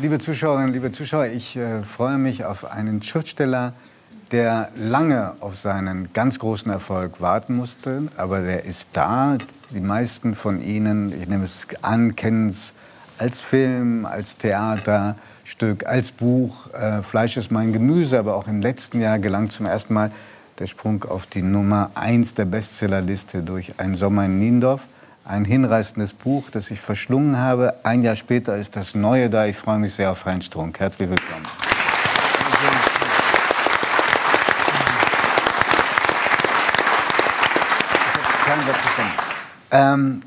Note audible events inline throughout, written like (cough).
Liebe Zuschauerinnen, liebe Zuschauer, ich äh, freue mich auf einen Schriftsteller, der lange auf seinen ganz großen Erfolg warten musste, aber der ist da. Die meisten von Ihnen, ich nehme es an, kennen es als Film, als Theaterstück, als Buch. Äh, Fleisch ist mein Gemüse, aber auch im letzten Jahr gelang zum ersten Mal der Sprung auf die Nummer 1 der Bestsellerliste durch Ein Sommer in Niendorf. Ein hinreißendes Buch, das ich verschlungen habe. Ein Jahr später ist das Neue da. Ich freue mich sehr auf Heinz Strunk. Herzlich willkommen. Ähm,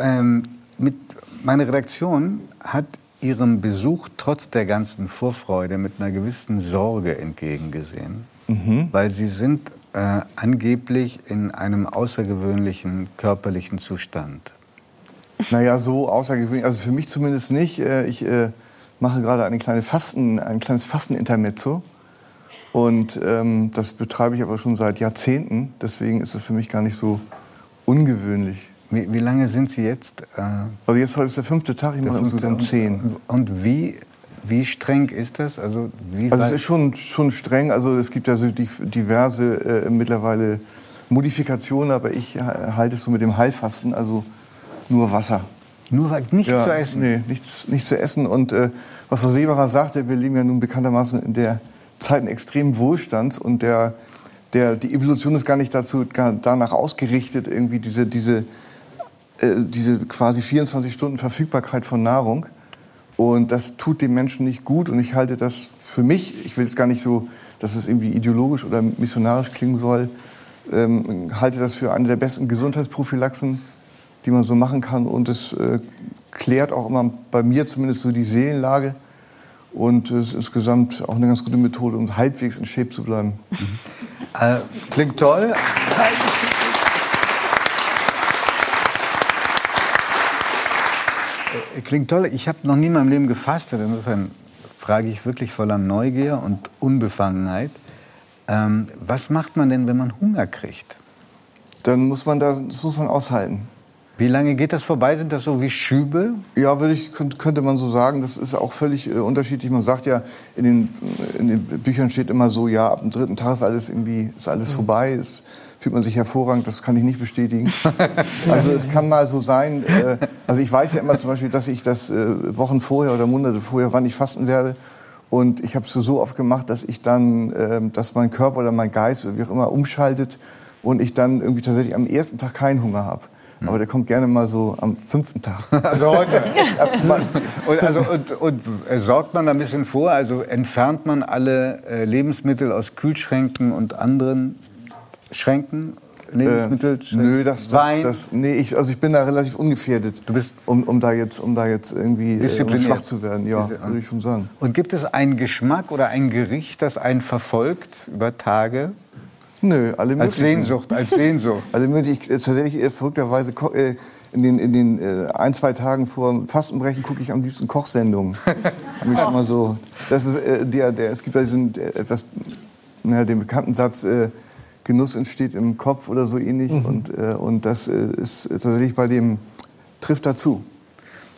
ähm, mit, meine Redaktion hat Ihrem Besuch trotz der ganzen Vorfreude mit einer gewissen Sorge entgegengesehen, mhm. weil Sie sind äh, angeblich in einem außergewöhnlichen körperlichen Zustand. Naja, so außergewöhnlich, also für mich zumindest nicht. Äh, ich äh, mache gerade eine kleine Fasten, ein kleines Fastenintermezzo. Und ähm, das betreibe ich aber schon seit Jahrzehnten. Deswegen ist es für mich gar nicht so ungewöhnlich. Wie, wie lange sind Sie jetzt? Äh, also jetzt heute ist der fünfte Tag, ich mache insgesamt zehn. Und, und wie, wie streng ist das? Also, also es ist schon, schon streng. Also es gibt ja so diverse äh, mittlerweile Modifikationen, aber ich halte es so mit dem Heilfasten, also nur Wasser. Nur nichts ja, zu essen? Nee, nichts, nichts zu essen. Und äh, was Frau Seebacher sagte, wir leben ja nun bekanntermaßen in der Zeit extremen Wohlstands und der, der, die Evolution ist gar nicht dazu, gar danach ausgerichtet, irgendwie diese, diese, äh, diese quasi 24 Stunden Verfügbarkeit von Nahrung. Und das tut dem Menschen nicht gut. Und ich halte das für mich, ich will es gar nicht so, dass es irgendwie ideologisch oder missionarisch klingen soll, ähm, halte das für eine der besten Gesundheitsprophylaxen, die man so machen kann. Und es äh, klärt auch immer bei mir zumindest so die Seelenlage. Und es ist insgesamt auch eine ganz gute Methode, um halbwegs in Shape zu bleiben. Mhm. Äh, klingt toll. Klingt toll. Ich habe noch nie in meinem Leben gefastet. Insofern frage ich wirklich voller Neugier und Unbefangenheit. Ähm, was macht man denn, wenn man Hunger kriegt? Dann muss man das, das muss man aushalten. Wie lange geht das vorbei? Sind das so wie Schübe? Ja, würde ich, könnte man so sagen. Das ist auch völlig äh, unterschiedlich. Man sagt ja, in den, in den Büchern steht immer so, ja, ab dem dritten Tag ist alles irgendwie ist alles mhm. vorbei. Es fühlt man sich hervorragend. Das kann ich nicht bestätigen. (laughs) also es kann mal so sein. Äh, also ich weiß ja immer zum Beispiel, dass ich das äh, Wochen vorher oder Monate vorher, wann ich fasten werde. Und ich habe es so oft gemacht, dass ich dann, äh, dass mein Körper oder mein Geist oder wie auch immer umschaltet und ich dann irgendwie tatsächlich am ersten Tag keinen Hunger habe. Hm. Aber der kommt gerne mal so am fünften Tag. (laughs) Also heute. (laughs) und, also, und, und sorgt man da ein bisschen vor? Also entfernt man alle äh, Lebensmittel aus Kühlschränken und anderen Schränken? Lebensmittel? Äh, nö, das, Wein? Das, das, nee, ich, also ich bin da relativ ungefährdet, du bist um, um, da, jetzt, um da jetzt irgendwie äh, schwach zu werden. Ja, würde ich schon sagen. Und gibt es einen Geschmack oder ein Gericht, das einen verfolgt über Tage? Nö, alle möglichen. Als Sehnsucht, als Sehnsucht. alle möglichen. Ich, äh, tatsächlich äh, verrückterweise äh, in den, in den äh, ein, zwei Tagen vor dem Fastenbrechen gucke ich am liebsten Kochsendungen. (laughs) ich schon mal so. Das ist äh, der, der, es gibt da diesen äh, etwas, na, den bekannten Satz, Genuss entsteht im Kopf oder so ähnlich. Mhm. Und, und das ist tatsächlich bei dem, trifft dazu.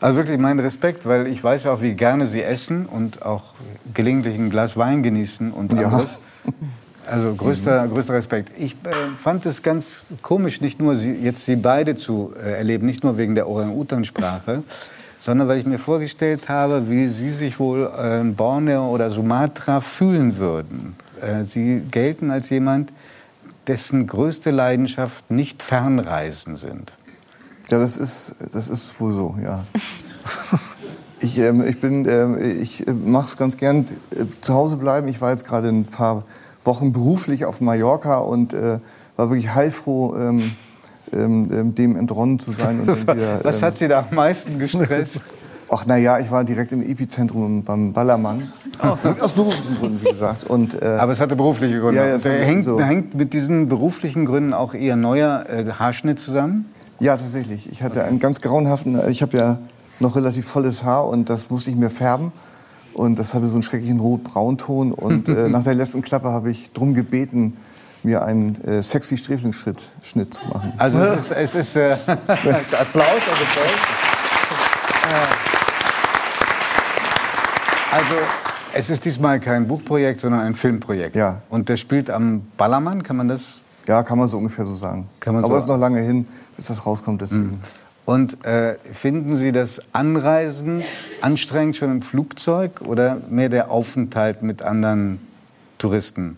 Also wirklich mein Respekt, weil ich weiß auch, wie gerne Sie essen und auch gelegentlich ein Glas Wein genießen und. Ja. (laughs) Also größter, größter Respekt. Ich äh, fand es ganz komisch, nicht nur sie, jetzt Sie beide zu äh, erleben, nicht nur wegen der Orang-Utan-Sprache, (laughs) sondern weil ich mir vorgestellt habe, wie Sie sich wohl äh, in Borneo oder Sumatra fühlen würden. Äh, sie gelten als jemand, dessen größte Leidenschaft nicht Fernreisen sind. Ja, das ist, das ist wohl so, ja. (laughs) Ich, ähm, ich, ähm, ich äh, mache es ganz gern äh, zu Hause bleiben. Ich war jetzt gerade ein paar Wochen beruflich auf Mallorca und äh, war wirklich heilfroh, ähm, ähm, ähm dem entronnen zu sein. Wieder, Was hat ähm, Sie da am meisten gestresst? (laughs) Ach, naja, ich war direkt im Epizentrum beim Ballermann. Oh. Aus beruflichen Gründen, wie gesagt. Und, äh, Aber es hatte berufliche Gründe. Ja, ja, hängt, so. hängt, mit diesen beruflichen Gründen auch Ihr neuer äh, Haarschnitt zusammen? Ja, tatsächlich. Ich hatte okay. einen ganz grauenhaften, ich habe ja noch relativ volles Haar und das musste ich mir färben. Und das hatte so einen schrecklichen Rot-Braunton. Und äh, (laughs) nach der letzten Klappe habe ich darum gebeten, mir einen äh, sexy Sträflingsschnitt zu machen. Also es ist, es ist äh, (laughs) Applaus, also Also, es ist diesmal kein Buchprojekt, sondern ein Filmprojekt. Ja. Und der spielt am Ballermann, kann man das? Ja, kann man so ungefähr so sagen. Kann man Aber so- es ist noch lange hin, bis das rauskommt. Deswegen. Und äh, finden Sie das Anreisen anstrengend schon im Flugzeug oder mehr der Aufenthalt mit anderen Touristen?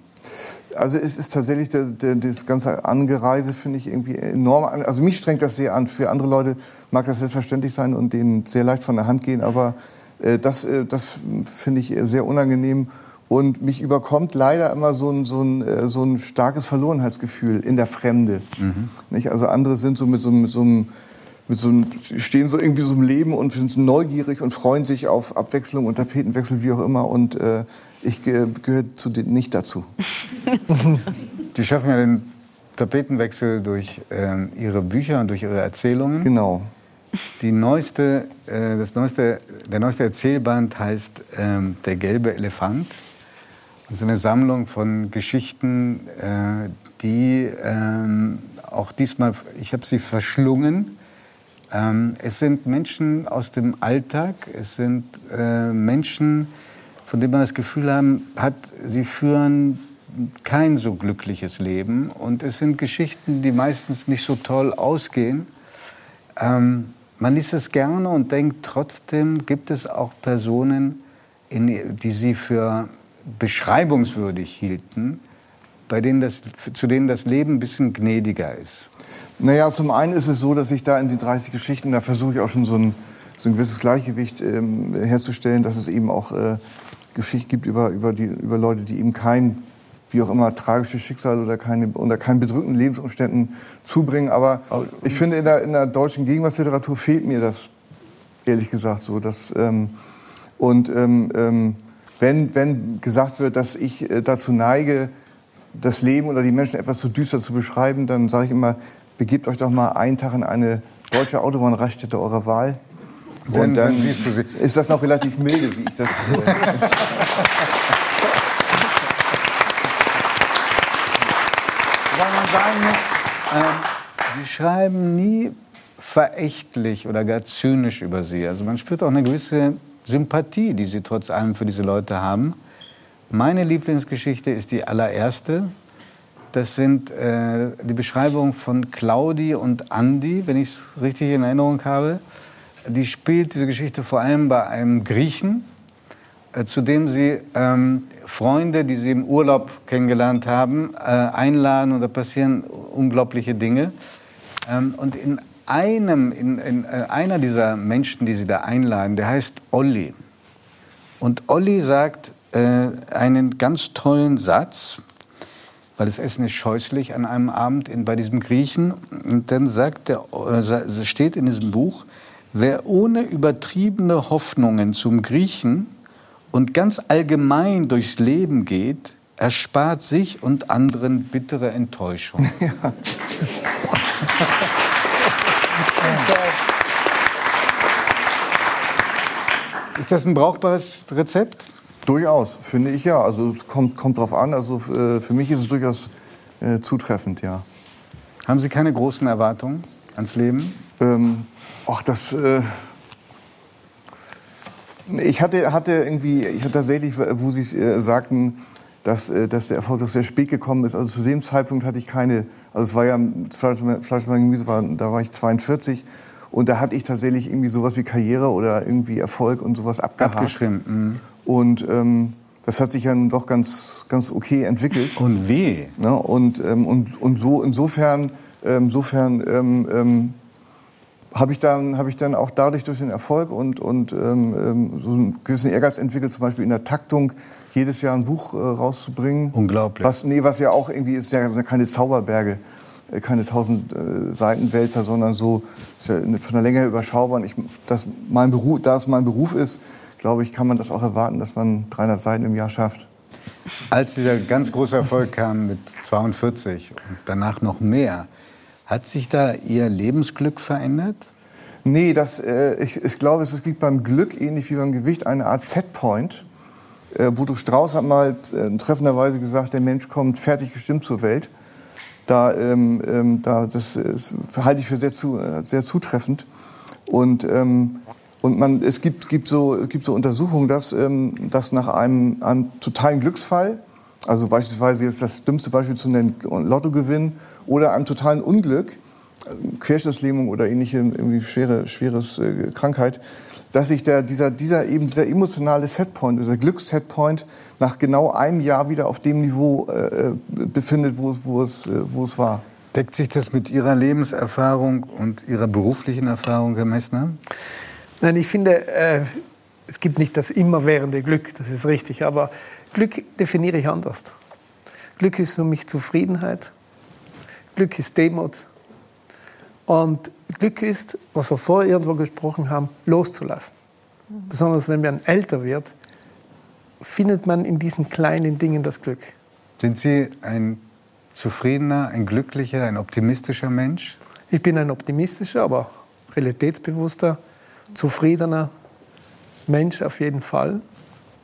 Also es ist tatsächlich, der, der, das ganze Angereise finde ich irgendwie enorm an. Also mich strengt das sehr an. Für andere Leute mag das selbstverständlich sein und denen sehr leicht von der Hand gehen. Aber äh, das, äh, das finde ich sehr unangenehm. Und mich überkommt leider immer so ein, so ein, äh, so ein starkes Verlorenheitsgefühl in der Fremde. Nicht? Also andere sind so mit so, mit so einem mit so einem, stehen so irgendwie so im Leben und sind so neugierig und freuen sich auf Abwechslung und Tapetenwechsel, wie auch immer. Und äh, ich ge gehöre nicht dazu. (laughs) Sie schaffen ja den Tapetenwechsel durch ähm, Ihre Bücher und durch Ihre Erzählungen. Genau. Die neueste, äh, das neueste, der neueste Erzählband heißt ähm, Der gelbe Elefant. Das ist eine Sammlung von Geschichten, äh, die ähm, auch diesmal, ich habe sie verschlungen. Ähm, es sind Menschen aus dem Alltag, es sind äh, Menschen, von denen man das Gefühl haben, hat, sie führen kein so glückliches Leben. Und es sind Geschichten, die meistens nicht so toll ausgehen. Ähm, man liest es gerne und denkt, trotzdem gibt es auch Personen, in, die sie für beschreibungswürdig hielten, bei denen das, zu denen das Leben ein bisschen gnädiger ist. Naja, zum einen ist es so, dass ich da in den 30 Geschichten, da versuche ich auch schon so ein, so ein gewisses Gleichgewicht ähm, herzustellen, dass es eben auch äh, Geschichten gibt über, über, die, über Leute, die eben kein, wie auch immer, tragisches Schicksal oder keine, unter keinen bedrückenden Lebensumständen zubringen. Aber ich finde, in der, in der deutschen Gegenwartsliteratur fehlt mir das, ehrlich gesagt, so. Dass, ähm, und ähm, ähm, wenn, wenn gesagt wird, dass ich äh, dazu neige, das Leben oder die Menschen etwas zu düster zu beschreiben, dann sage ich immer, begebt euch doch mal einen Tag in eine deutsche Autobahnraststätte eurer Wahl. Und dann ist das noch relativ milde, wie ich das. Äh, Weil man sagen muss, ähm, die schreiben nie verächtlich oder gar zynisch über sie. Also man spürt auch eine gewisse Sympathie, die sie trotz allem für diese Leute haben. Meine Lieblingsgeschichte ist die allererste. Das sind äh, die Beschreibungen von Claudi und Andi, wenn ich es richtig in Erinnerung habe. Die spielt diese Geschichte vor allem bei einem Griechen, äh, zu dem sie ähm, Freunde, die sie im Urlaub kennengelernt haben, äh, einladen und da passieren unglaubliche Dinge. Ähm, und in einem, in, in äh, einer dieser Menschen, die sie da einladen, der heißt Olli. Und Olli sagt äh, einen ganz tollen Satz, weil das Essen ist scheußlich an einem Abend in, bei diesem Griechen. Und dann sagt der, äh, steht in diesem Buch, wer ohne übertriebene Hoffnungen zum Griechen und ganz allgemein durchs Leben geht, erspart sich und anderen bittere Enttäuschung. (laughs) Ist das ein brauchbares Rezept? Durchaus, finde ich ja. Also es kommt, kommt drauf an. Also äh, für mich ist es durchaus äh, zutreffend, ja. Haben Sie keine großen Erwartungen ans Leben? Ähm, ach, das. Äh, ich hatte, hatte irgendwie, ich hatte tatsächlich, wo Sie äh, sagten, dass, äh, dass der Erfolg doch sehr spät gekommen ist. Also zu dem Zeitpunkt hatte ich keine, also es war ja Fleisch, Fleisch und Gemüse, war, da war ich 42 und da hatte ich tatsächlich irgendwie sowas wie Karriere oder irgendwie Erfolg und sowas abgehakt. Abgeschrieben. Und ähm, das hat sich ja nun doch ganz, ganz okay entwickelt. Und weh. Ne? Und, ähm, und, und so insofern, ähm, insofern ähm, ähm, habe ich, dann- hab ich dann auch dadurch durch den Erfolg und, und ähm, so einen gewissen Ehrgeiz entwickelt, zum Beispiel in der Taktung jedes Jahr ein Buch äh, rauszubringen. Unglaublich. Was, nee, was ja auch irgendwie ist, ja keine Zauberberge, äh, keine tausend äh, Seitenwälzer, sondern so ja von der Länge her überschaubar. Und Ich, das mein Beruf, da es mein Beruf ist, glaube ich, kann man das auch erwarten, dass man 300 Seiten im Jahr schafft. Als dieser ganz große Erfolg kam mit 42 und danach noch mehr, hat sich da Ihr Lebensglück verändert? Nee, das, äh, ich, ich glaube, es gibt beim Glück, ähnlich wie beim Gewicht, eine Art Setpoint. Äh, Bodo Strauß hat mal äh, treffenderweise gesagt, der Mensch kommt fertig gestimmt zur Welt. Da, ähm, ähm, da, das, äh, halte ich für sehr, zu, äh, sehr zutreffend. Und, ähm, Und man, es gibt, gibt, so, gibt so Untersuchungen, dass, ähm, dass nach einem, einem totalen Glücksfall, also beispielsweise jetzt das dümmste Beispiel zu nennen, Lottogewinn oder einem totalen Unglück, äh, Querschnittslähmung oder ähnliche irgendwie schwere schweres äh, Krankheit, dass sich der, dieser, dieser, eben dieser emotionale Setpoint, dieser Glückssetpoint nach genau einem Jahr wieder auf dem Niveau äh, äh befindet, wo, wo, es, äh, wo es war. Deckt sich das mit Ihrer Lebenserfahrung und Ihrer beruflichen Erfahrung, Herr Messner? Nein, ich finde, äh, es gibt nicht das immerwährende Glück, das ist richtig, aber Glück definiere ich anders. Glück ist für mich Zufriedenheit, Glück ist Demut und Glück ist, was wir vorher irgendwo gesprochen haben, loszulassen. Besonders wenn man älter wird, findet man in diesen kleinen Dingen das Glück. Sind Sie ein zufriedener, ein glücklicher, ein optimistischer Mensch? Ich bin ein optimistischer, aber realitätsbewusster, zufriedener Mensch auf jeden Fall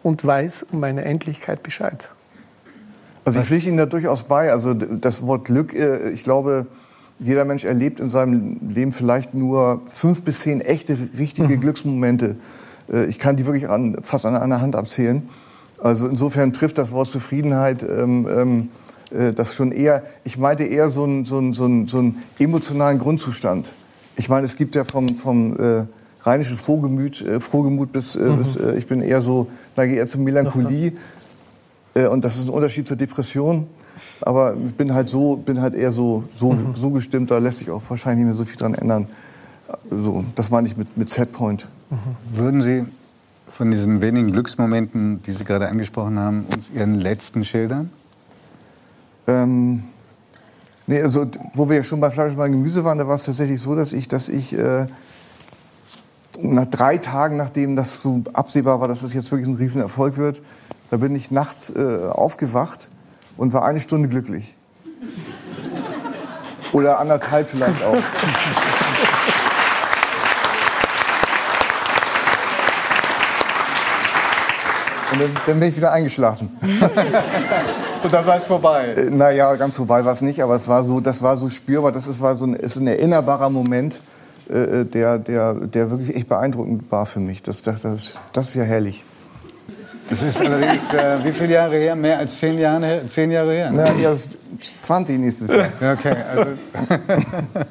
und weiß um meine Endlichkeit Bescheid. Also ich pflichte Ihnen da durchaus bei. Also das Wort Glück, äh, ich glaube, jeder Mensch erlebt in seinem Leben vielleicht nur fünf bis zehn echte, richtige mhm. Glücksmomente. Äh, ich kann die wirklich an, fast an einer Hand abzählen. Also insofern trifft das Wort Zufriedenheit ähm, ähm, äh, das schon eher, ich meinte eher so einen, so, einen, so, einen, so einen emotionalen Grundzustand. Ich meine, es gibt ja vom, vom äh, rheinischen Frohgemüt, äh, Frohgemut bis, äh, mhm. bis äh, ich bin eher so, neige eher zur Melancholie. Äh, und das ist ein Unterschied zur Depression. Aber ich bin halt so, bin halt eher so, so, mhm. so gestimmt, da lässt sich auch wahrscheinlich nicht mehr so viel dran ändern. So, das meine ich mit, mit Setpoint. Mhm. Würden Sie von diesen wenigen Glücksmomenten, die Sie gerade angesprochen haben, uns Ihren letzten schildern? Ähm, nee, also wo wir ja schon bei Fleisch und Gemüse waren, da war es tatsächlich so, dass ich, dass ich äh, nach drei Tagen, nachdem das so absehbar war, dass das jetzt wirklich ein Riesenerfolg wird, da bin ich nachts äh, aufgewacht und war eine Stunde glücklich. Oder anderthalb vielleicht auch. Und dann, dann, bin ich wieder eingeschlafen. Und dann war es vorbei. Äh, naja, ganz vorbei war es nicht, aber es war so, das war so spürbar, das ist, war so ein, ist ein erinnerbarer Moment, äh, äh, der, der, der wirklich echt beeindruckend war für mich. Das, das, das, das ist ja herrlich. Das ist allerdings, äh, wie viele Jahre her? Mehr als zehn Jahre, zehn Jahre her? Ne? Ja, 20 nächstes Jahr. Okay, also, (laughs)